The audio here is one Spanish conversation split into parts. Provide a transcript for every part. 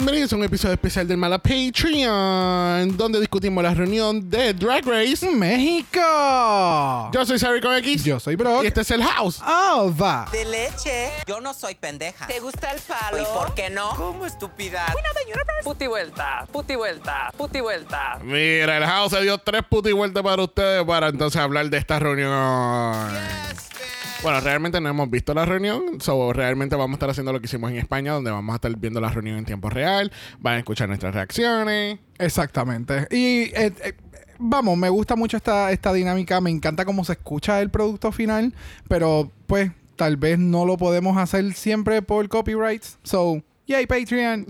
Bienvenidos a un episodio especial del Mala Patreon, donde discutimos la reunión de Drag Race. México. Yo soy Sari con X. Yo soy Brock. Y este es el House. Oh, va. de leche. Yo no soy pendeja. ¿Te gusta el palo? ¿Y por qué no? ¿Cómo estúpida? Puti vuelta, puti vuelta, puti vuelta. Mira, el House se dio tres putas y vueltas para ustedes para entonces hablar de esta reunión. Bueno, realmente no hemos visto la reunión, so realmente vamos a estar haciendo lo que hicimos en España, donde vamos a estar viendo la reunión en tiempo real, van a escuchar nuestras reacciones. Exactamente. Y eh, eh, vamos, me gusta mucho esta, esta dinámica. Me encanta cómo se escucha el producto final. Pero, pues, tal vez no lo podemos hacer siempre por copyrights. So, yay, Patreon.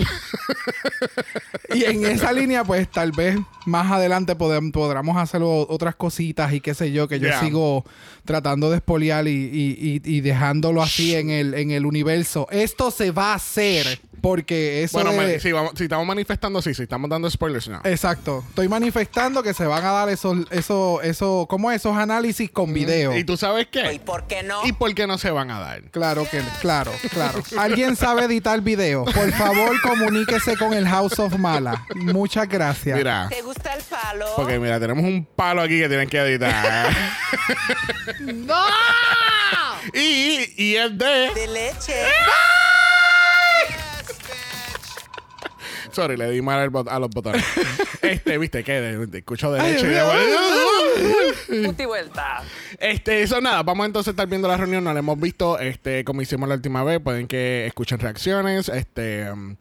y en esa línea, pues, tal vez más adelante podem- podamos hacer otras cositas y qué sé yo, que yo Yeah. sigo tratando de espoliar y, y- y- y dejándolo así en el, en el universo. Esto se va a hacer porque eso bueno, de- si, vamos- si estamos manifestando, sí, si estamos dando spoilers, no. Exacto. Estoy manifestando que se van a dar esos, esos, esos, ¿cómo esos análisis con video? ¿Y tú sabes ¿Y qué? por qué no? ¿Y por qué no se van a dar? Claro que, claro, claro. ¿Alguien sabe editar video? Por favor, comuníquese con el House of Mala. Muchas gracias. Mira, ¿Te gusta el palo? porque mira, tenemos un palo aquí que tienen que editar. ¡No! y, y es de... De leche. Sorry, le di mal al bot- a los botones. este, viste, que escucho de leche. De- Puti vuelta. Este, eso nada, vamos entonces a estar viendo la reunión, no la hemos visto, este, como hicimos la última vez, pueden que escuchen reacciones, este, um,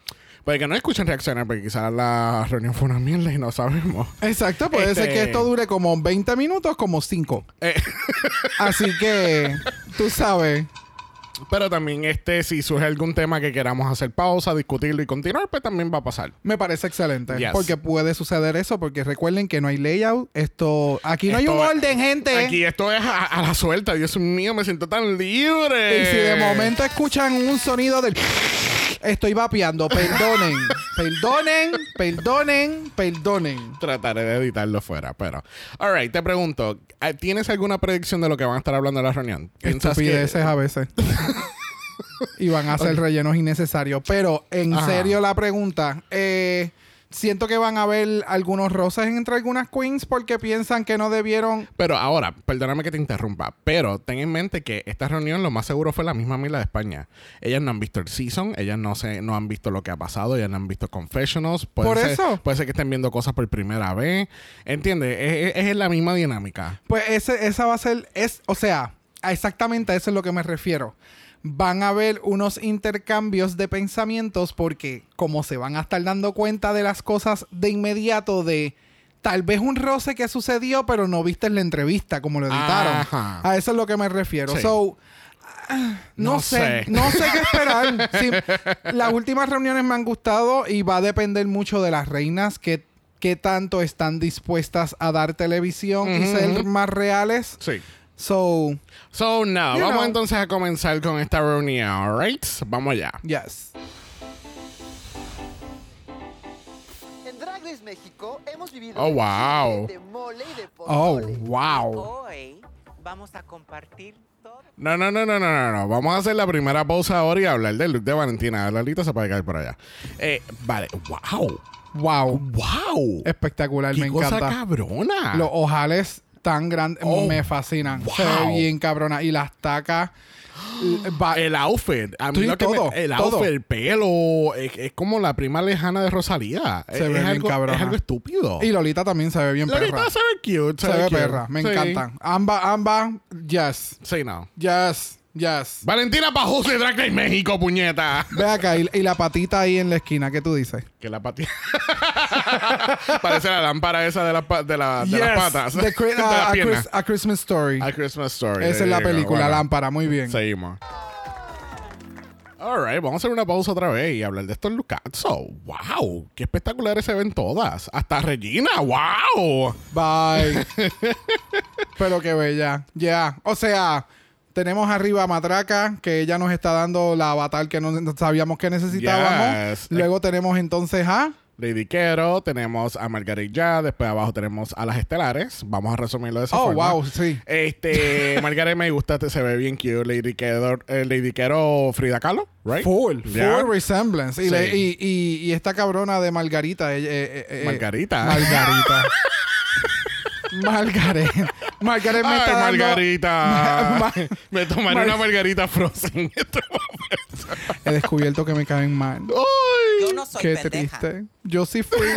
puede que no escuchen reacciones, porque quizás la reunión fue una mierda y no sabemos. Exacto, puede Este- ser que esto dure como 20 minutos, como 5. Eh, Así que, tú sabes. pero también, este, si surge algún tema que queramos hacer pausa, discutirlo y continuar, pues también va a pasar. Me parece excelente. Yes. Porque puede suceder eso, porque recuerden que no hay layout. Esto, aquí no hay un orden, gente. Aquí esto es a, a la suelta, Dios mío, me siento tan libre. Y si de momento escuchan un sonido del... Estoy vapeando. Perdonen. perdonen, perdonen, perdonen. Trataré de editarlo fuera, pero. Alright, te pregunto, eh, ¿tienes alguna predicción de lo que van a estar hablando en la reunión? ¿Piensas que- Estupideces a veces. y van a ser rellenos innecesarios. Pero en Ajá. serio la pregunta, eh, siento que van a haber algunos roces entre algunas queens porque piensan que no debieron... Pero ahora, perdóname que te interrumpa, pero ten en mente que esta reunión lo más seguro fue la misma Mila de España. Ellas no han visto el season, ellas no se, no han visto lo que ha pasado, ellas no han visto confessionals. Puede Por ser- eso. Puede ser que estén viendo cosas por primera vez. ¿Entiendes? Es, es- es la misma dinámica. Pues ese, esa va a ser, es, o sea, exactamente a eso es lo que me refiero. Van a haber unos intercambios de pensamientos porque como se van a estar dando cuenta de las cosas de inmediato de tal vez un roce que sucedió pero no viste la entrevista como lo editaron. Ajá. A eso es lo que me refiero. Sí. So, ah, no, No sé, sé. no sé qué esperar. Sí, las últimas reuniones me han gustado y va a depender mucho de las reinas que qué tanto están dispuestas a dar televisión y ser más reales. Sí. So, So, now, vamos know. entonces a comenzar con esta reunión, alright? Vamos allá. yes. En Drag Race México hemos vivido Oh, el wow. de mole y de Oh, pozole. wow. Hoy vamos a compartir todo. No, no, no, no, no, no, no. Vamos a hacer la primera pausa ahora y hablar del look de Valentina. Lalita se puede caer por allá. Eh, vale, wow. Wow. Wow. Espectacular, Qué me cosa encanta. cabrona. Los ojales tan grandes Oh, me fascinan. Se ve bien cabrona. Y las tacas. El outfit, a mí lo que me- todo, el todo. outfit, el pelo, es, es como la prima lejana de Rosalía. Se es, ve bien algo, cabrona. es algo estúpido. y Lolita también se ve bien Lolita perra. se ve cute, Se ve cute. perra. Me Sí. encantan. Ambas, ambas, yes. Sí, no. Yes. Yes. Valentina Pajose Drag Race México, puñeta. Ve acá. Y, y la patita ahí en la esquina. ¿Qué tú dices? Que la patita. Parece la lámpara esa de, la, de, la, de las patas. The de a, las a. Chris- a Christmas Story. A Christmas Story. Esa es la película, Bueno, Lámpara. Muy bien. Seguimos. Alright, vamos a hacer una pausa otra vez y hablar de estos Lucazzo. ¡Wow! ¡Qué espectaculares se ven todas! ¡Hasta Regina! ¡Wow! Bye. Pero qué bella. Ya. O sea, tenemos arriba a Matraca, que ella nos está dando la avatar que no sabíamos que necesitábamos. Yes. Luego tenemos entonces a. Lady Quero, tenemos a Margaret Ya, después abajo tenemos a las estelares. Vamos a resumirlo de esa Oh, forma. wow, sí. Este, Margaret me gusta, se ve bien cute. Lady Quero, eh, Lady Quero Frida Kahlo, right? Full, full resemblance. Y, Sí. le- y, y- y esta cabrona de Margarita. eh, eh, eh, Margarita. Margarita. Margaret. Margaret me Ay, está dando- Margarita. Ma- me tomaré Mar- una Margarita frozen en este momento. He descubierto que me caen mal. Ay. Yo no soy Qué pendeja. triste. Yo sí fui.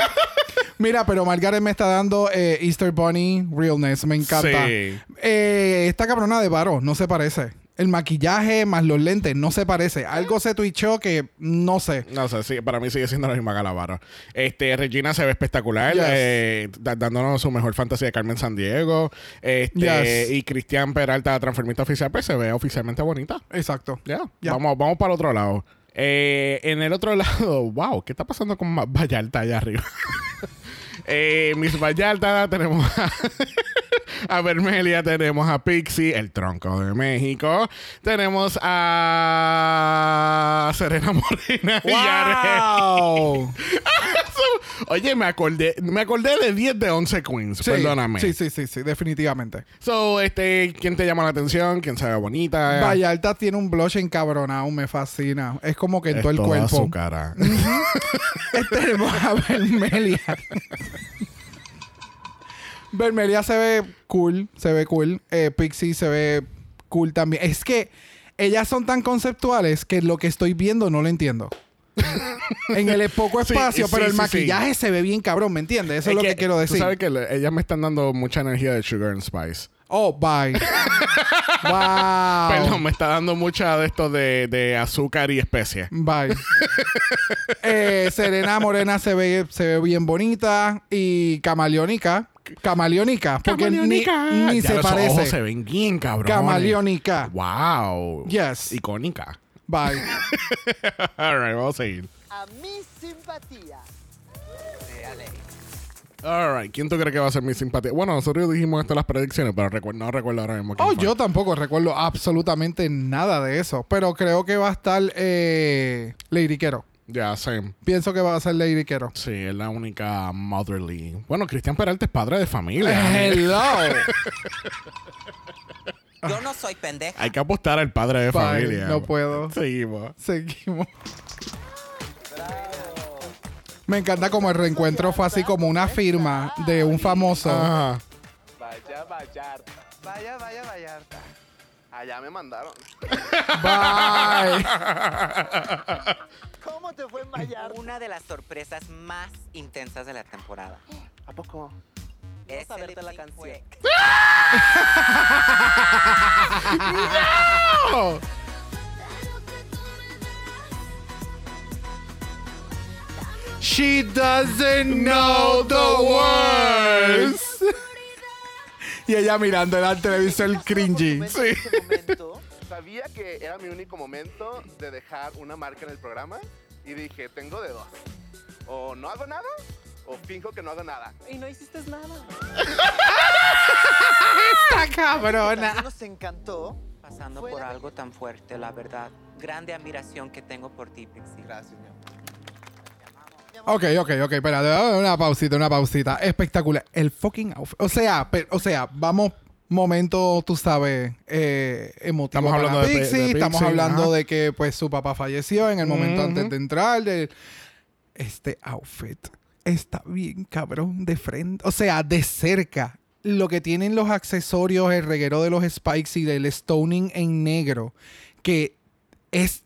Mira, pero Margaret me está dando eh, Easter Bunny Realness. Me encanta. Sí. Eh, esta cabrona de Varo no se parece. El maquillaje más los lentes no se parece. Algo se twitchó que no sé. No sé, sí, para mí sigue siendo la misma Galavaro. Este, Regina se ve espectacular, Yes. eh, dándonos su mejor fantasía de Carmen San Diego. Este, Yes. y Cristian Peralta, transformista oficial, pues se ve oficialmente bonita. Exacto. Ya, Ya. Vamos, vamos para el otro lado. Eh, en el otro lado, wow, ¿qué está pasando con Vallarta allá arriba? eh, Miss Vallarta, tenemos a, a Vermelia, tenemos a Pixie, el tronco de México, tenemos a Serena Morena y ¡Wow! Oye, me acordé, me acordé de 10 de 11 queens, Sí, perdóname. Sí, sí, sí, sí, definitivamente. So, este, ¿quién te llama la atención? ¿Quién se ve bonita? Vallarta tiene un blush encabronado, me fascina. Es como que en Es todo el toda cuerpo. su cara. Tenemos a Vermelia. Vermelia se ve cool, se ve cool. Eh, Pixie se ve cool también. Es que ellas son tan conceptuales que lo que estoy viendo no lo entiendo. en el poco espacio, sí, pero el sí, maquillaje se ve bien cabrón, ¿me entiendes? Eso es, lo que quiero Tú decir. sabes que le- ellas me están dando mucha energía de Sugar and Spice. Oh, bye. wow. Perdón, me está dando mucha de esto de, de azúcar y especies. Bye. Eh, Serena Morena se ve, se ve bien bonita. Y camaleónica. Camaleónica. Porque ni, Camaleónica. ni Ya se los ojos se parece. ven bien, cabrón. Camaleónica. Wow. Yes. Icónica. Bye. All right, vamos a seguir. A mi simpatía. All right, ¿quién tú crees que va a ser mi simpatía? Bueno, nosotros dijimos esto en las predicciones, pero recu- no recuerdo ahora mismo quién Oh, fue. yo tampoco recuerdo absolutamente nada de eso. Pero creo que va a estar eh, Lady Quero. Ya, same. Pienso que va a ser Lady Quero. Sí, es la única motherly. Bueno, Cristian Peralta es padre de familia. Hello. Yo no soy pendeja. Hay que apostar al padre de Bye. familia. No puedo. Seguimos. Seguimos. Me encanta como el reencuentro fue así como una firma de un famoso. Ajá. Vaya Vallarta. Vaya, vaya Vallarta. Allá me mandaron. Bye. ¿Cómo te fue en Vallarta? Una de las sorpresas más intensas de la temporada. ¿A poco? Ese saberte lip la canción. fue- Oh. She doesn't know the words. y ella mirando el televisor cringy. En ese momento, Sabía que era mi único momento de dejar una marca en el programa y dije, tengo de dos. O no hago nada o finjo que no hago nada. y no hiciste nada. Esta cabrona. nos encantó. pasando Fue por la- algo tan fuerte, la verdad. Grande admiración que tengo por ti, Pixie. Gracias, mi amor. Ok, ok, ok, espérate, una pausita, una pausita. Espectacular. El fucking outfit. O sea, pe- o sea, vamos, momento, tú sabes, eh, emotivo Estamos hablando de Pi- Pixie. de Estamos hablando ajá. de que pues su papá falleció en el momento Ujú. antes de entrar. de- Este outfit está bien cabrón de frente. O sea, de cerca. Lo que tienen los accesorios, el reguero de los spikes y del stoning en negro, que es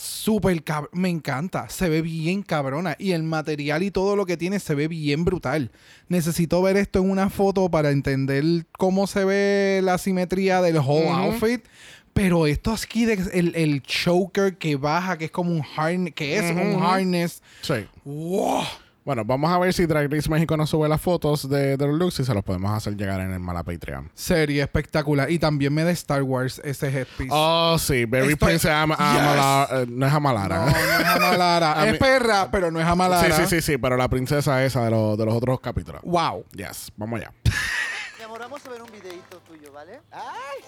súper cabrón. Me encanta. Se ve bien cabrona. Y el material y todo lo que tiene se ve bien brutal. Necesito ver esto en una foto para entender cómo se ve la simetría del whole outfit. Pero esto aquí, de, el, el choker que baja, que es como un harness, que es un harness. Sí. ¡Wow! Bueno, vamos a ver si Drag Race México nos sube las fotos de, de los looks y se los podemos hacer llegar en el Mala Patreon. Serie espectacular. Y también me de Star Wars ese headpiece. Oh, sí. Berry Estoy- Prince Am- Yes. Amala- eh, no es Amalara. no, no es Amalara. Es perra, pero no es Amalara. Sí, sí, sí, sí, pero la princesa esa de, los de los otros capítulos. Wow. Yes, vamos allá. Mi amor, vamos a ver un videito tuyo, ¿vale? ¡Ay!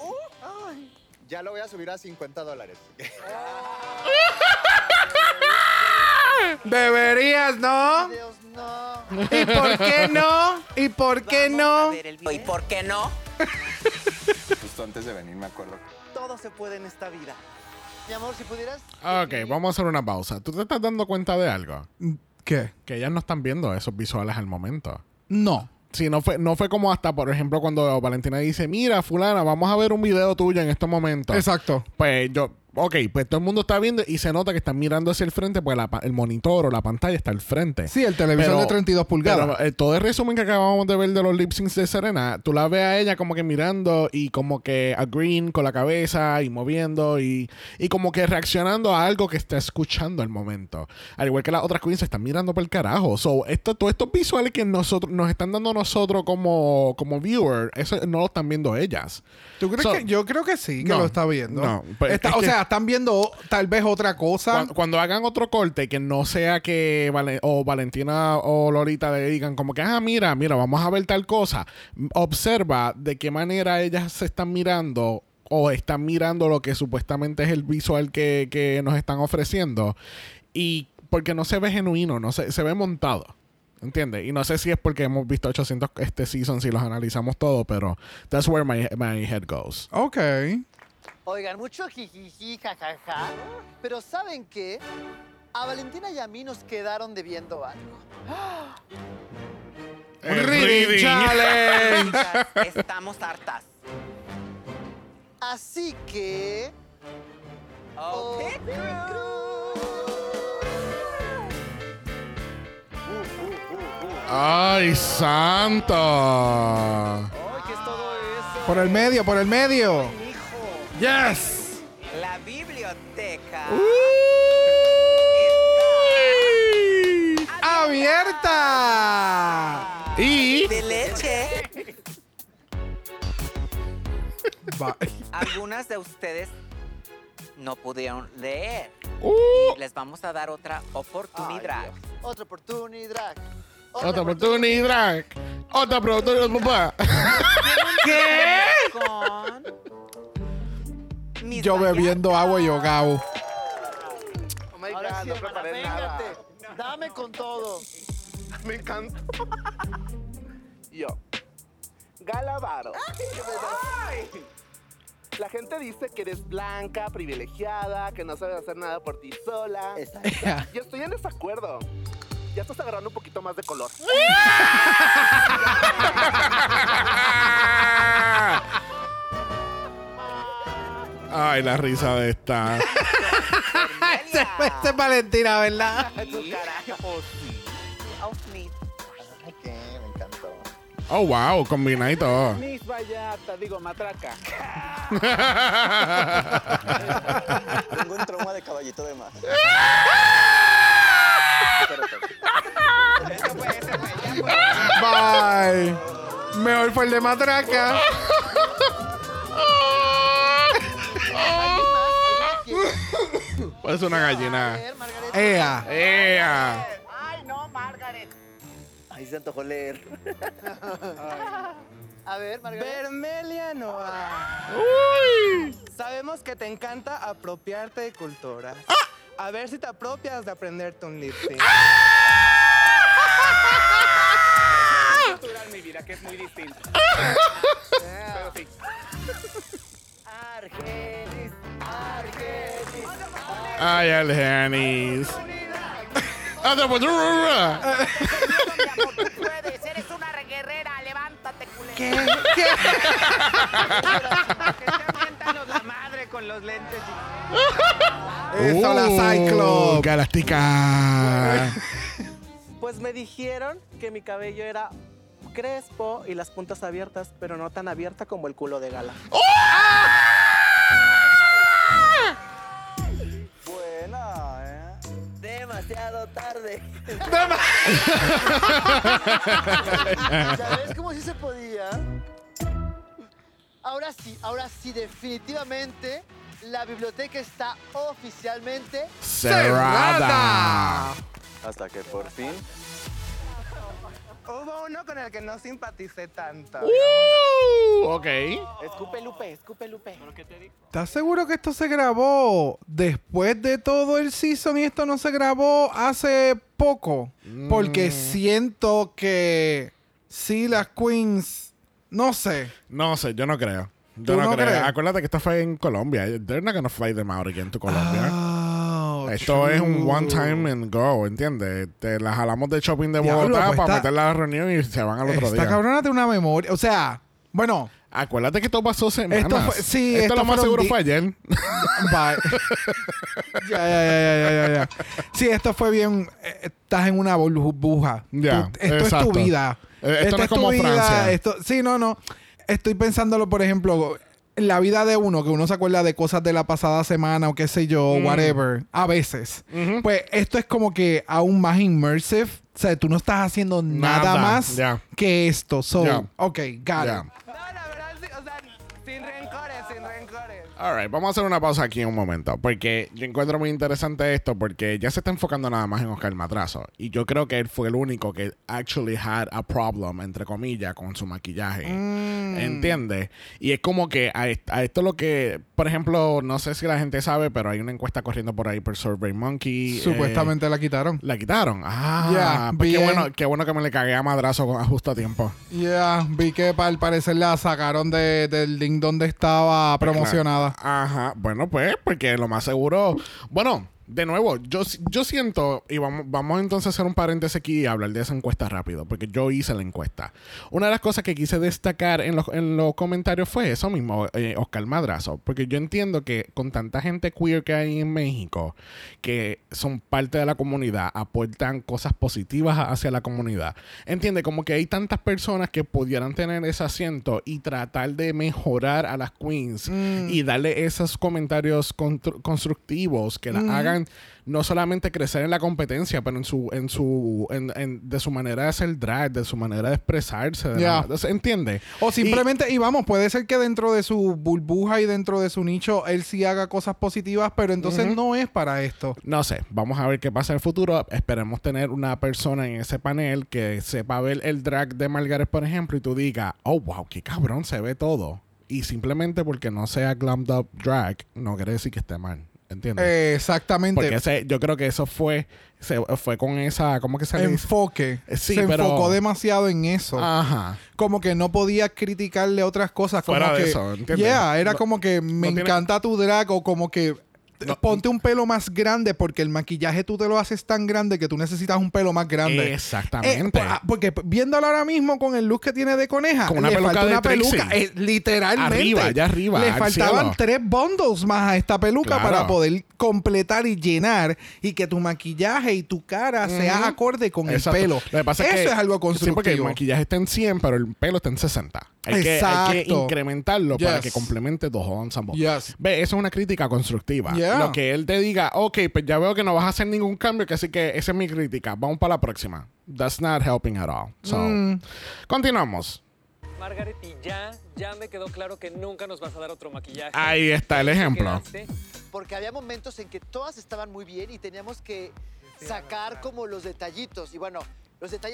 Ay. Ya lo voy a subir a 50 dólares. Deberías, ¿no? Dios, no. ¿Y por qué no? ¿Y por qué Vamos no? ¿Y por qué no? Justo antes de venir me acuerdo. Todo se puede en esta vida. Mi amor, si pudieras. Ok, vamos a hacer una pausa. ¿Tú te estás dando cuenta de algo? ¿Qué? Que ellas no están viendo esos visuales al momento. No. Sí, no fue, no fue como hasta, por ejemplo, cuando Valentina dice, mira, fulana, vamos a ver un video tuyo en estos momentos. Exacto. Pues yo, ok, pues todo el mundo está viendo y se nota que están mirando hacia el frente, pues la el monitor o la pantalla está al frente. Sí, el televisor Pero- de 32 pulgadas. Pero, eh, todo el resumen que acabamos de ver de los lip syncs de Serena, tú la ves a ella como que mirando y como que agreeing con la cabeza y moviendo y, y como que reaccionando a algo que está escuchando al momento. Al igual que las otras queens se están mirando por el carajo. So, esto, todos estos visuales que nosotros nos están dando nosotros como, como viewer, eso no lo están viendo ellas. ¿Tú crees so- que? Yo creo que sí, que No, lo está viendo. no, pues, Está- es o que- sea, están viendo tal vez otra cosa. Cuando, cuando hagan otro corte que no sea que Vale- o Valentina o Lolita le digan como que, ah, mira, mira, vamos a ver tal cosa. Observa de qué manera ellas se están mirando o están mirando lo que supuestamente es el visual que, que nos están ofreciendo. Y porque no se ve genuino, no se, se ve montado. ¿Entiendes? Y no sé si es porque hemos visto 800 este season si los analizamos todo, pero that's where my, my head goes. Ok. Oigan, mucho jijiji, jajaja. Pero ¿saben qué? A Valentina y a mí nos quedaron debiendo algo. El Reading challenge. Estamos hartas. Así que. Oh, Oh, Pit ¡Ay, santo! ¡Ay, qué es todo eso! Por el medio, por el medio. Yes. La biblioteca. Abierta. Y De leche. Va- Algunas de ustedes no pudieron leer. Uh, Les vamos a dar otra oportunidad. Ay, Dios. Otra oportunidad. otra oportunidad. Otra oportunidad, papá. ¿Qué? Con mis Yo bebiendo agua y ahogado. Oh my Ahora God, sí, no hermana, preparé nada. véngate. Dame con todo. Me encanta. Yo. Galavaro. La gente dice que eres blanca, privilegiada, que no sabes hacer nada por ti sola. Yo estoy en desacuerdo. Ya estás agarrando un poquito más de color. Ay, la risa de esta. Este es Valentina, ¿verdad? Tu carajo, sí. Outfit. Ay, qué, me encantó. Oh, wow, combina y todo. Miss Vallata, digo, matraca. Tengo un trauma de caballito de más. Eso fue, ese fue, ya fue. Bye. Mejor fue el de matraca. Pues es una gallina. ¡Ea! ¡Ea! ¡Ay, no, Margaret! Ahí se antojó leer. A ver, Margaret. Vermelia Noa. ¡Uy! Sabemos que te encanta apropiarte de cultura. ¡Ah! A ver si te apropias de aprenderte un lip sync. ¡Ah! mi vida, que es muy distinto. Ay, Genis. Anda, pues, eres una guerrera, levántate, culera. ¿Qué? ¿Qué? La madre con los lentes. Eso, la Uh, Cyclops. Galactica. Pues me dijeron que mi cabello era crespo y las puntas abiertas, pero no tan abierta como el culo de gala. Buena, Demasiado tarde. ¿Sabes cómo sí se podía? Ahora sí, ahora sí, definitivamente la biblioteca está oficialmente Cerrada. Hasta que por fin. Hubo uno con el que no simpaticé tanto. Uh, ok. Escupe Lupe, escupe Lupe. ¿Estás seguro que esto se grabó después de todo el season y esto no se grabó hace poco? Porque siento que sí, las queens, no sé. No sé, yo no creo. Yo ¿Tú no, no creo. crees? Acuérdate que esto fue en Colombia. They're not gonna fly them out again to Colombia. Oh, Esto es un one time and go, ¿entiendes? Te las jalamos de shopping de Diablo, Bogotá pues para está- meterla a la reunión y se van al otro Esta día. cabrona tiene una memoria. O sea, bueno, Acuérdate que esto pasó semanas. Esto fue- sí, esto, esto lo más fueron seguro di- fue ayer. bye. ya, ya, ya, ya, ya, ya, ya. Sí, esto fue bien. eh, Estás en una burbuja. Ya, Tú- esto exacto. es tu vida. Eh, esto no es tu como Francia. Esto, sí, no, no. Estoy pensándolo, por ejemplo, la vida de uno, que uno se acuerda de cosas de la pasada semana o qué sé yo, Mm. whatever, a veces. Pues esto es como que aún más immersive. O sea, tú no estás haciendo nada, Nada, más que esto. So, ok, got Ya. it. Rencores. All right, vamos a hacer una pausa aquí un momento. Porque yo encuentro muy interesante esto. Porque ya se está enfocando nada más en Oscar Matrazo. Y yo creo que él fue el único que actually had a problem, entre comillas, con su maquillaje. Mm. ¿Entiendes? Y es como que a, est- a esto lo que, por ejemplo, no sé si la gente sabe, pero hay una encuesta corriendo por ahí por Survey Monkey. eh, Supuestamente la quitaron. la quitaron. Ah, pues qué bueno, qué bueno que me le cagué a madrazo con- a justo a tiempo. Ya, vi que al parecer la sacaron de- del link donde estaba promocionada. Ajá. Bueno, pues, porque lo más seguro. Bueno, de nuevo, yo, yo siento, y vamos, vamos entonces a hacer un paréntesis aquí y hablar de esa encuesta rápido, porque yo hice la encuesta. Una de las cosas que quise destacar en los, en los comentarios fue eso mismo, eh, Oscar Madrazo, porque yo entiendo que con tanta gente queer que hay en México, que son parte de la comunidad, aportan cosas positivas hacia la comunidad. Entiende, como que hay tantas personas que pudieran tener ese asiento y tratar de mejorar a las queens y darle esos comentarios constructivos que las hagan no solamente crecer en la competencia, pero en su, en su, en, en- de su manera de hacer drag, de su manera de expresarse. de la- ¿Entiende? O simplemente, y, vamos, puede ser que dentro de su burbuja y dentro de su nicho él sí haga cosas positivas, pero entonces no es para esto. No sé, vamos a ver qué pasa en el futuro. Esperemos tener una persona en ese panel que sepa ver el drag de Margaret, por ejemplo, y tú digas, oh, wow, qué cabrón se ve todo. Y simplemente porque no sea glammed up drag, no quiere decir que esté mal. ¿Entiendes? Eh, exactamente. porque ese, yo creo que eso fue, se, fue con esa, ¿cómo que se le dice? Enfoque. Eh, sí, se pero- enfocó demasiado en eso. Ajá. Como que no podía criticarle otras cosas. Como Fuera de que, eso, ¿entiendes? Yeah, era No- como que me encanta tu drag o como que No- ponte un pelo más grande porque el maquillaje tú te lo haces tan grande que tú necesitas un pelo más grande. Exactamente. Eh, po- ah, porque viéndolo ahora mismo con el look que tiene de coneja, Con una le peluca falta una peluca, eh, literalmente. Arriba, allá arriba, Le al faltaban cielo. tres bundles más a esta peluca Claro. para poder completar y llenar y que tu maquillaje y tu cara sea Ujú. acorde con Exacto. el pelo. Lo que pasa Eso es, es, que, algo Sí, porque el constructivo. maquillaje está en 100, pero el pelo está en 60. Hay, que, hay que incrementarlo para Yes. que complemente dos ensemble. Yes. Ve, eso es una crítica constructiva. Yeah. Lo que él te diga, ok, pues ya veo que no vas a hacer ningún cambio, que así que esa es mi crítica. Vamos para la próxima. That's not helping at all. So, Mm. continuamos. Margaret, y ya, ya me quedó claro que nunca nos vas a dar otro maquillaje. Ahí está el ejemplo. Porque había momentos en que todas estaban muy bien y teníamos que sacar como los detallitos. Y bueno.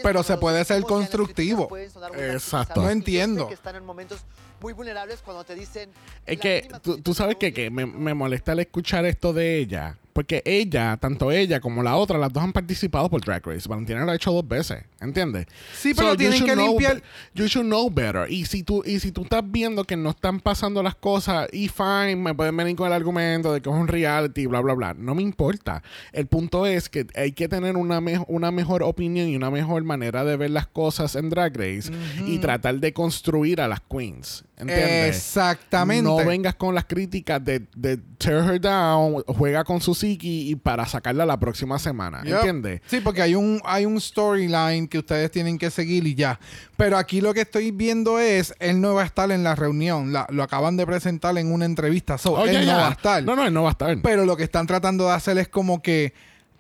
Pero se puede ser constructivo. Exacto. No entiendo. que están en momentos muy vulnerables cuando te dicen. Es que tú, tú sabes que, que me, me molesta al escuchar esto de ella. Porque ella, tanto ella como la otra, las dos han participado por Drag Race. Valentina lo ha hecho dos veces, ¿entiendes? Sí, pero you tienen que know limpiar- You should know better. Y si tú, y si tú estás viendo que no están pasando las cosas, y fine, me pueden venir con el argumento de que es un reality, bla, bla, bla. No me importa. El punto es que hay que tener una, me- una mejor opinión y una mejor manera de ver las cosas en Drag Race y tratar de construir a las queens. ¿Entiendes? Exactamente. No vengas con las críticas de, de tear her down, juega con su psiqui y para sacarla la próxima semana. Yep. ¿Entiendes? Sí, porque hay un, hay un storyline que ustedes tienen que seguir y ya. Pero aquí lo que estoy viendo es, él no va a estar en la reunión. La- lo acaban de presentar en una entrevista. So, Oh, él ya, no va a estar. No, no, él no va a estar. Pero lo que están tratando de hacer es como que,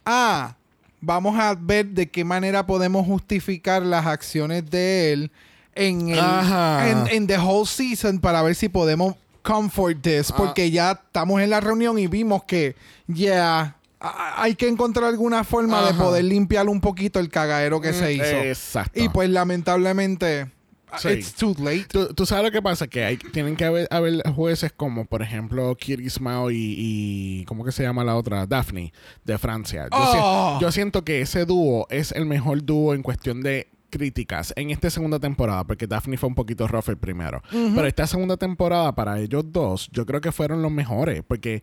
ah, vamos a ver de qué manera podemos justificar las acciones de él en, el, en, en the whole season para ver si podemos comfort this. Ah. Porque ya estamos en la reunión y vimos que, ya, hay que encontrar alguna forma de poder limpiar un poquito el cagadero que se hizo. Exacto. Y pues lamentablemente, Sí. it's too late. ¿Tú, tú sabes lo que pasa? Que hay, tienen que haber, haber jueces como, por ejemplo, Kiri Smao y, y... ¿Cómo que se llama la otra? Daphne, de Francia. Yo, Oh. si- yo siento que ese dúo es el mejor dúo en cuestión de críticas en esta segunda temporada, porque Daphne fue un poquito rough el primero. Pero esta segunda temporada, para ellos dos, yo creo que fueron los mejores, porque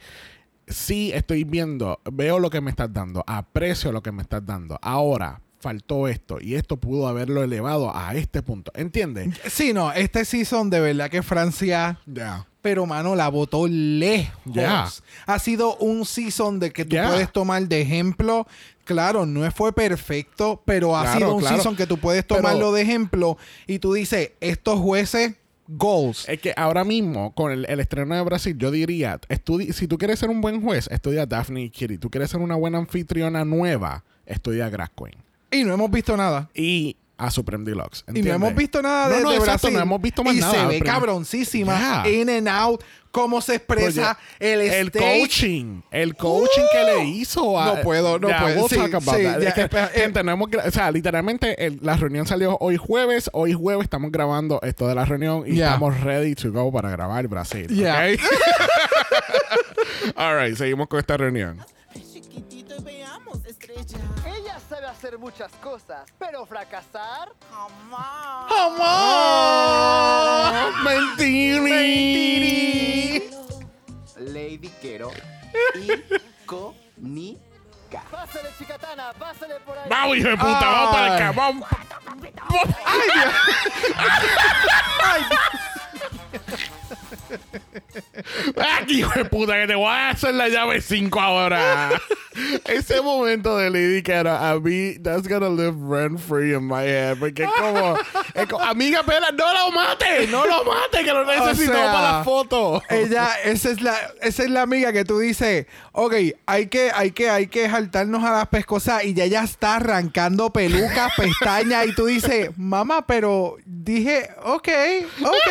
sí estoy viendo, veo lo que me estás dando, aprecio lo que me estás dando. Ahora, faltó esto y esto pudo haberlo elevado a este punto. ¿Entiendes? Sí, no, este season de verdad que Francia Ya. pero mano la botó lejos. Ya. Ha sido un season de que tú puedes tomar de ejemplo. Claro, no fue perfecto, pero ha Claro, sido un claro. season que tú puedes Pero- tomarlo de ejemplo y tú dices, estos jueces, goals. Es que ahora mismo, con el, el estreno de Brasil, yo diría, si tú quieres ser un buen juez, estudia Daphne y Kiri. Tú quieres ser una buena anfitriona nueva, estudia Grass Queen. Y no hemos visto nada. Y a Supreme Deluxe. Y no hemos visto nada de, No, no, de exacto, Brasil. no hemos visto más y nada. se ve cabroncísima. In and out. Cómo se expresa el, el stage. coaching, el coaching que le hizo a... No puedo, no Ya, puedo. Sí, sí, Es que, espera, eh. gente, no hemos gra- o sea, literalmente el- la reunión salió hoy jueves, hoy jueves estamos grabando esto de la reunión y estamos ready to go para grabar Brasil. Ya. ¿ok? All right, seguimos con esta reunión. Ella sabe hacer muchas cosas, pero fracasar. ¡Oh, mentiri! Lady Quero icónica. Pásale, chicatana, pásale por ahí. Vamos, hijo de puta, vamos para acá, vamos. Aquí, hijo de puta, que te voy a hacer la llave 5 ahora. Ese momento de Lady Cara, a mí, that's gonna live rent free in my head. Porque es como, es como, amiga, espera, no lo mate, no lo mate, que lo necesitamos sea, para la foto. Ella, esa es la, esa es la amiga que tú dices, ok, hay que, hay que, hay que saltarnos a las pescosas y ya ya está arrancando pelucas, pestañas y tú dices, mamá, pero dije, ok, ok.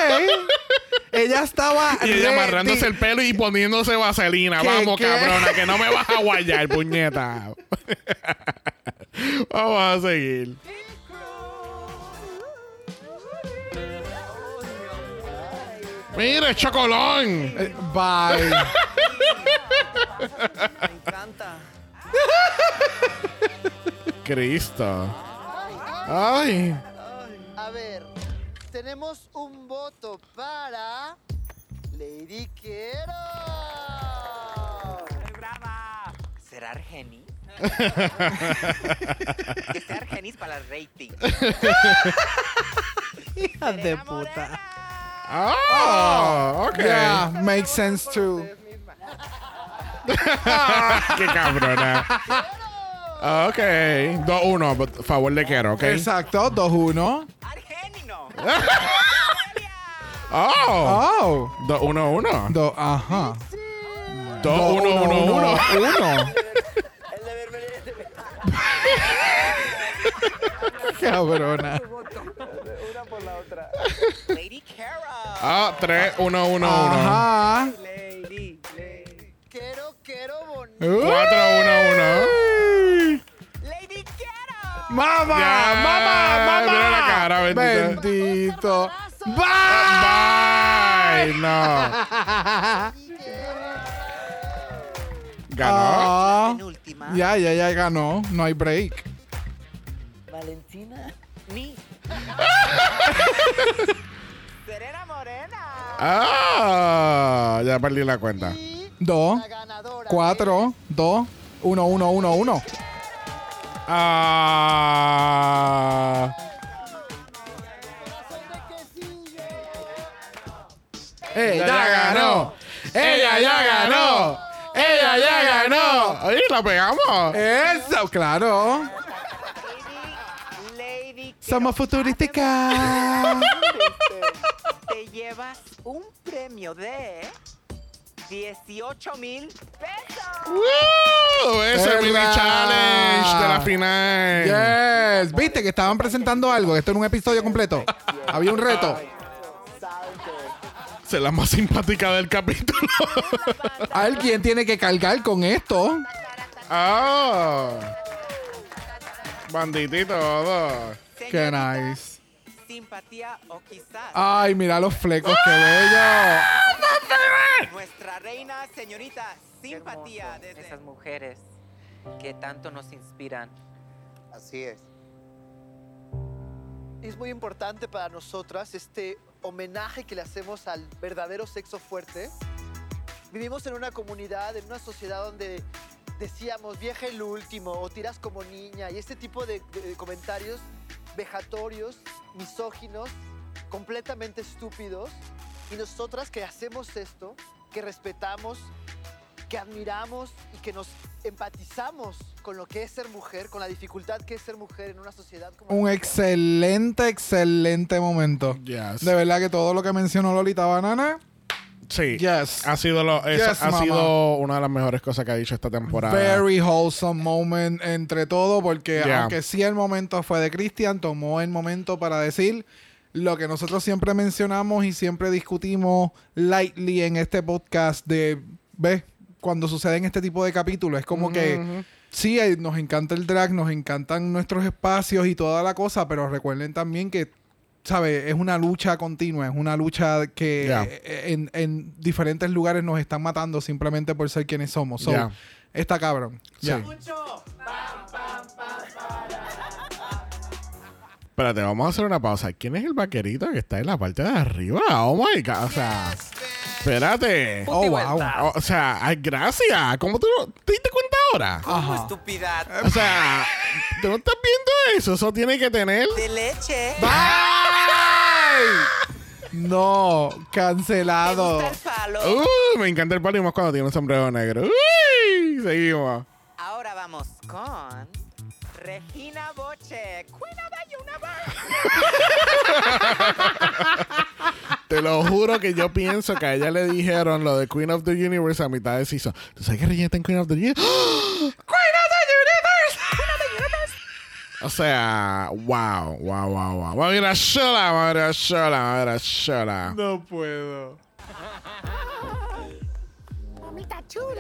Ella estaba Y ella amarrándose el pelo y poniéndose vaselina. ¿Qué, Vamos, qué? cabrona, que no me vas a guayar, puñeta. Vamos a seguir. Mire, chocolón. Eh, Bye. Me encanta. Cristo. Ay. A ver, tenemos un voto para Lady Quiero. ¿Será Argenis? que sea Argenis para el rating. Hija de puta. Oh, ok. Yeah, makes sense too. Qué cabrona. Ok. 2-1, but favor de quiero, ok. Exacto, 2-1. Oh. Oh. 2-1-1. Do, ajá. 2-1-1-1. 1. Cabrona. Lady Cara. Ah, 3-1-1-1. Ajá. Quiero, quiero bonito. 4-1-1. ¡Mamá! Ya, ¡Mamá! ¡Mamá! mira la cara, bendito. Bendito. Bye. No. Ganó. Ah, ya, ya, ya ganó. No hay break. Valentina. Ni. Serena Morena. Ah, ya perdí la cuenta. Dos, cuatro, dos, uno, uno, uno, uno. Ah. Ella ya ganó. Ella ya ganó. Ella ya ganó. Oye, la pegamos. Eso, claro. Lady. Somos futurísticas. Te llevas un premio de 18 mil pesos. ¡Woo! Ese es el mini challenge de la final. Yes. ¿Viste que estaban presentando algo? Esto era un episodio completo. Había un reto. Es la más simpática del capítulo. Alguien tiene que cargar con esto. Ah. Bandito y todo. Qué nice. Simpatía o quizás Ay, mira los flecos, qué bello. nuestra reina señorita simpatía de esas mujeres que tanto nos inspiran. Así es. Es muy importante para nosotras este homenaje que le hacemos al verdadero sexo fuerte. Vivimos en una comunidad, en una sociedad donde decíamos vieja el último o tiras como niña y este tipo de, de- de comentarios vejatorios, misóginos, completamente estúpidos. Y nosotras que hacemos esto, que respetamos, que admiramos y que nos empatizamos con lo que es ser mujer, con la dificultad que es ser mujer en una sociedad como Un excelente, excelente momento. Yes. De verdad que todo lo que mencionó Lolita Banana, Sí. Yes. Ha sido lo, eso Yes, ha mama. sido una de las mejores cosas que ha dicho esta temporada. very wholesome moment entre todo, porque Yeah. aunque sí el momento fue de Christian, tomó el momento para decir lo que nosotros siempre mencionamos y siempre discutimos lightly en este podcast de, ¿ves? Cuando suceden este tipo de capítulos, es como que sí, eh, nos encanta el drag, nos encantan nuestros espacios y toda la cosa, pero recuerden también que, ¿sabes? Es una lucha continua, es una lucha que Yeah. en, en diferentes lugares nos están matando simplemente por ser quienes somos. So, Yeah. Está cabrón. Sí. Ya. Espérate, vamos a hacer una pausa. ¿Quién es el vaquerito que está en la parte de arriba? Oh my god. O sea, espérate. Oh, wow. O, o sea, ay, gracias. ¿Cómo tú no- te diste cuenta ahora? Ajá. Estupidad. O sea, ¿tú no estás viendo eso? Eso tiene que tener. De leche. ¡Bye! No, ¿Te cancelado. gusta el palo? Uh, me encanta el palo y más cuando tiene un sombrero negro. Uy, seguimos. Ahora vamos con Regina Boche. Queen of the Universe. Te lo juro que yo pienso que a ella le dijeron lo de Queen of the Universe a mitad de season. ¿Tú sabes que Regina está en Queen of the Universe? ¡Queen of the Universe! O sea, wow, wow, wow, wow. Vamos a ver a Shola, vamos a ver a Shola, vamos a ver a Shola. No puedo.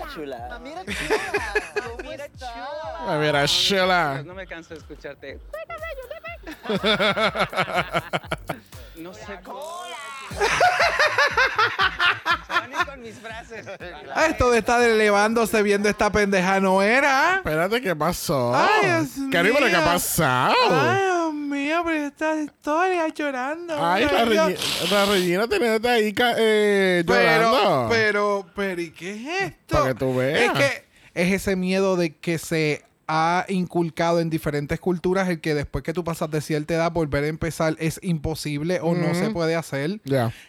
Chula. Mira chula, ¿cómo Mira, estás? Vamos a ver a Shola. No me canso de escucharte. No sé cómo. Con mis frases. Ah, esto de estar elevándose viendo esta pendeja no era. Espérate, ¿qué pasó? Ay, Caribe, ¿qué ha pasado? Ay, Dios mío, pero esta historia llorando. Ay, la. Regi- la Regina ahí eh, Pero, llorando. pero, pero, ¿y qué es esto? Para que tú veas. Es que es ese miedo de que se ha inculcado en diferentes culturas el que después que tú pasas de cierta edad volver a empezar es imposible o no se puede hacer.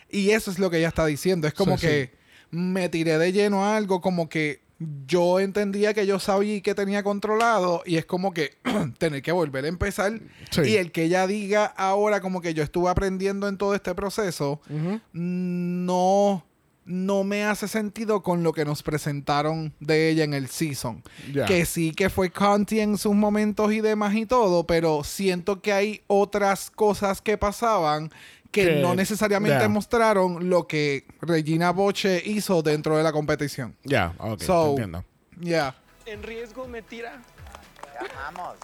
Y eso es lo que ella está diciendo. Es como Sí, que me tiré de lleno a algo como que yo entendía que yo sabía y que tenía controlado y es como que tener que volver a empezar Sí. y el que ella diga ahora como que yo estuve aprendiendo en todo este proceso no no me hace sentido con lo que nos presentaron de ella en el season. Ya. Que sí que fue Conti en sus momentos y demás y todo, pero siento que hay otras cosas que pasaban que Que- no necesariamente ya. mostraron lo que Regina Boche hizo dentro de la competición. Ya, ok, So, entiendo. Yeah. En riesgo me tira. Te amamos.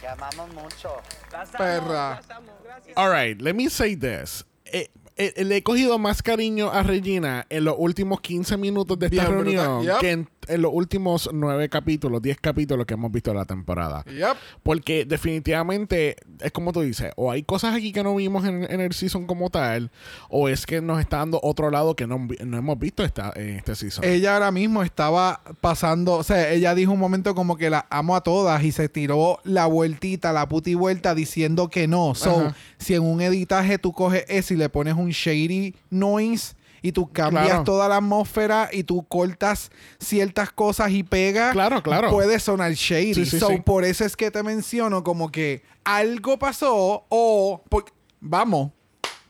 Te amamos mucho. Las amo, Perra. las amo, gracias. All right, let me say this. Eh, eh, le he cogido más cariño a Regina en los últimos 15 minutos de esta Bien reunión brutal. Yep. que en en los últimos nueve capítulos, diez capítulos que hemos visto de la temporada. Yep. Porque definitivamente es como tú dices, o hay cosas aquí que no vimos en, en el season como tal, o es que nos está dando otro lado que no, no hemos visto esta, en este season. Ella ahora mismo estaba pasando, o sea, ella dijo un momento como que la amo a todas y se tiró la vueltita, la puti vuelta diciendo que no. So, Ajá. si en un editaje tú coges eso y le pones un shady noise y tú cambias Claro. toda la atmósfera y tú cortas ciertas cosas y pegas, Claro, claro. puede sonar shady. Sí, sí, so, sí. por eso es que te menciono como que algo pasó o, por- vamos,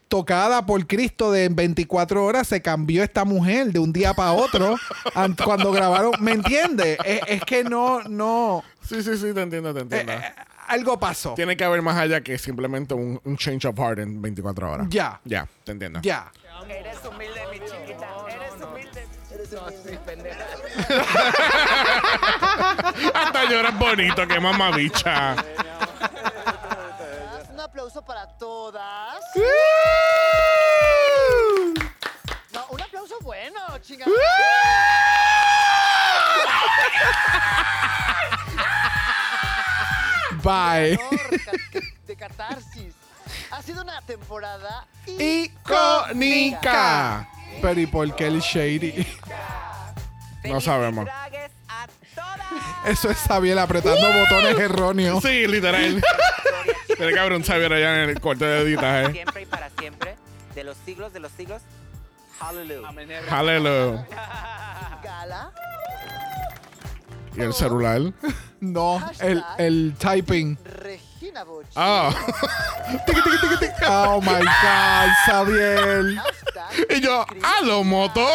tocada por Cristo de en 24 horas se cambió esta mujer de un día para otro an- cuando grabaron. ¿Me entiendes? Es, es que no, no. Sí, sí, sí, te entiendo, te entiendo. Eh, algo pasó. Tiene que haber más allá que simplemente un, un change of heart en 24 horas. Ya. Ya, te entiendo. Ya. Eres humilde, mi chiquita. Eres humilde. Eres humilde, pendeja. Hasta lloras bonito, que mamabicha. Un aplauso para todas. No, un aplauso bueno, chingada. Bye. De catarsis. Ha sido una temporada Icónica. Pero ¿y por qué el shady? No sabemos. Eso es Xavier apretando botones erróneos. Sí, literal. Tiene que haber un Xavier allá en el corte de editaje. Siempre y para siempre, de los siglos de los siglos. Hallelujah. Gala. ¿Y el celular? No, el, el typing. Regina Boch. Ah. Oh my God, Xavier. y yo, ¡Halo, moto!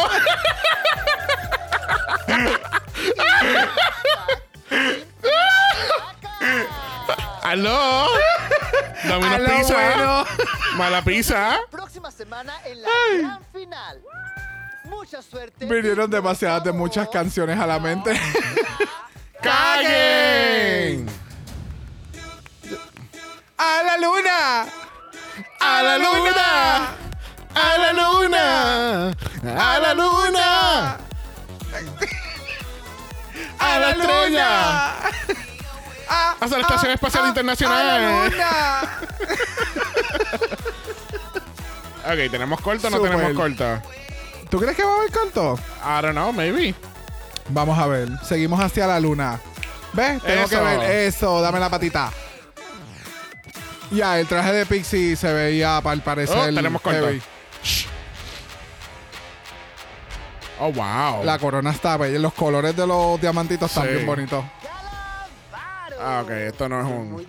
¡Aló! Dame una Aló, pizza. bueno. Mala pizza. Próxima semana en la gran final. Mucha suerte. Vinieron demasiadas de muchas canciones a la mente. ¡Caguen! ¡A la luna! ¡A la luna! ¡A la luna! ¡A la luna! ¡A la estrella! ¡Hasta la Estación Espacial Internacional! ok, ¿tenemos corto o no Super. tenemos corto? ¿Tú crees que va a haber canto? I don't know, maybe. Vamos a ver. Seguimos hacia la luna. ¿Ves? Tengo que ver. Eso, dame la patita. Ya, el traje de Pixie se veía al parecer. Oh, tenemos corto. heavy. Oh, wow. La corona está bella. Los colores de los diamantitos están Sí. bien bonitos. Ah, ok, esto no es un.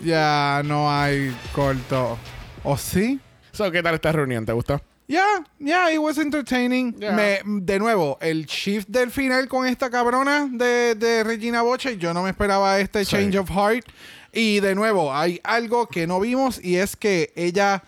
Ya no hay corto. ¿O sí? So, ¿Qué tal esta reunión? ¿Te gustó? Yeah, yeah, it was entertaining. Yeah. Me, de nuevo, el shift del final con esta cabrona de, de Regina Boche, yo no me esperaba este Sí. change of heart. Y de nuevo, hay algo que no vimos y es que ella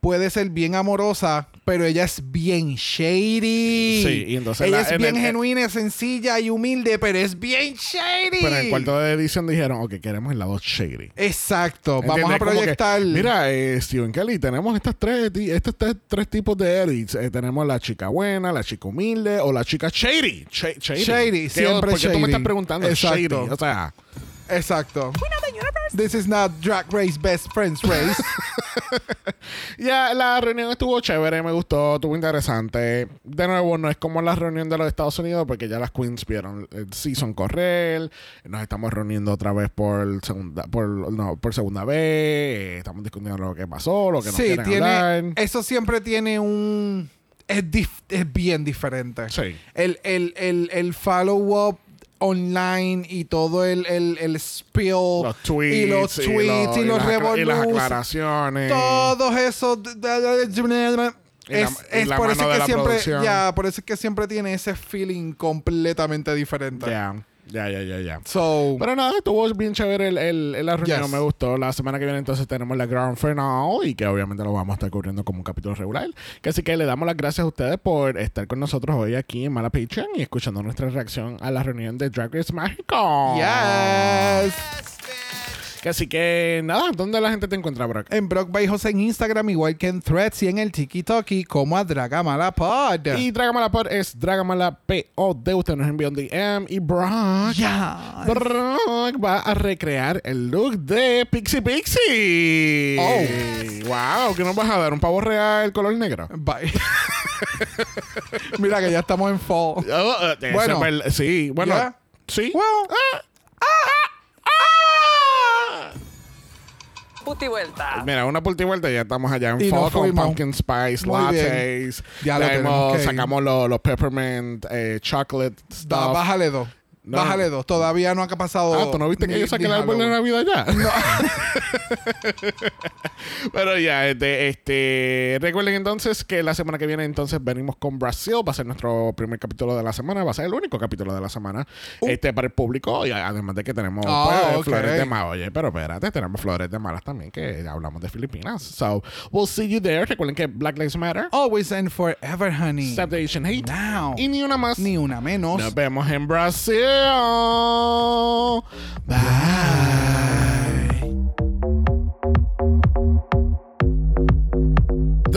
puede ser bien amorosa, pero ella es bien shady. Sí, y entonces ella la- es en bien el- genuina, sencilla y humilde, pero es bien shady. Pero en el cuarto de edición dijeron, ok, queremos el lado shady. Exacto, vamos a que, proyectar. mira, eh, Steven Kelly, tenemos estas tres, estos tres, tres tipos de edits. Eh, tenemos la chica buena, la chica humilde o la chica shady. Sh- shady. Shady, ¿Qué- siempre Porque tú me shady. estás preguntando Exacto. shady. O sea, Exacto. This is not Drag Race Best Friends Race. ya la reunión estuvo chévere, me gustó, estuvo interesante. De nuevo, no es como la reunión de los Estados Unidos porque ya las queens vieron el season correr. Nos estamos reuniendo otra vez por segunda, por, no, por segunda vez. Estamos discutiendo lo que pasó, lo que nos sí, quieren tiene. hablar. Eso siempre tiene un. Es, dif- es bien diferente. Sí. El, el, el, el follow-up online y todo el, el, el spill. Los tweets. Y los tweets y, lo- los y las aclaraciones. Todos esos. La- Es, por eso que siempre. Ya, por eso es que siempre tiene ese feeling completamente diferente. Ya, ya, ya, ya. So. Pero nada, estuvo bien chévere el, el- el- la reunión, Yes. me gustó. La semana que viene entonces tenemos la Grand Final y que obviamente lo vamos a estar cubriendo como un capítulo regular. Que así que le damos las gracias a ustedes por estar con nosotros hoy aquí en Mala Patreon y escuchando nuestra reacción a la reunión de Drag Race México. Yes. Así que nada, ¿dónde la gente te encuentra, Brock? En Brock by José en Instagram, igual que en Threads y en el TikTok como a Dragamala Pod. Y Dragamalapod es Dragamalapod. Usted nos envió un DM y Brock, Ya. Brock va a recrear el look de Pixie Pixie. Oh. Wow, ¿qué nos vas a dar? ¿Un pavo real color negro? Bye. Mira que ya estamos en fall. Oh, eh, Bueno. sí, bueno, sí. Well, Puti vuelta. Mira, una puerta y vuelta y ya estamos allá en Y fall nos con fuimos. pumpkin spice Muy bien. lattes. Ya lo tenemos que ir. sacamos los, los peppermint eh, chocolate da- stuff. bájale dos. No. Bájale dos. Todavía no ha pasado. Ah, ¿tú no viste que ni- yo saqué el árbol de. Navidad ya? Pero ya, este, este, recuerden entonces que la semana que viene entonces venimos con Brasil. Va a ser nuestro primer capítulo de la semana. Va a ser el único capítulo de la semana este para el público. Y además de que tenemos Uh. Ah, pues, flores de malas. Oye, pero espérate, tenemos flores de malas también que hablamos de Filipinas. So, we'll see you there. Recuerden que Black Lives Matter. Always and forever, honey. Stop the Asian Hate. Now. Y ni una más. Ni una menos. Nos vemos en Brasil. Bye.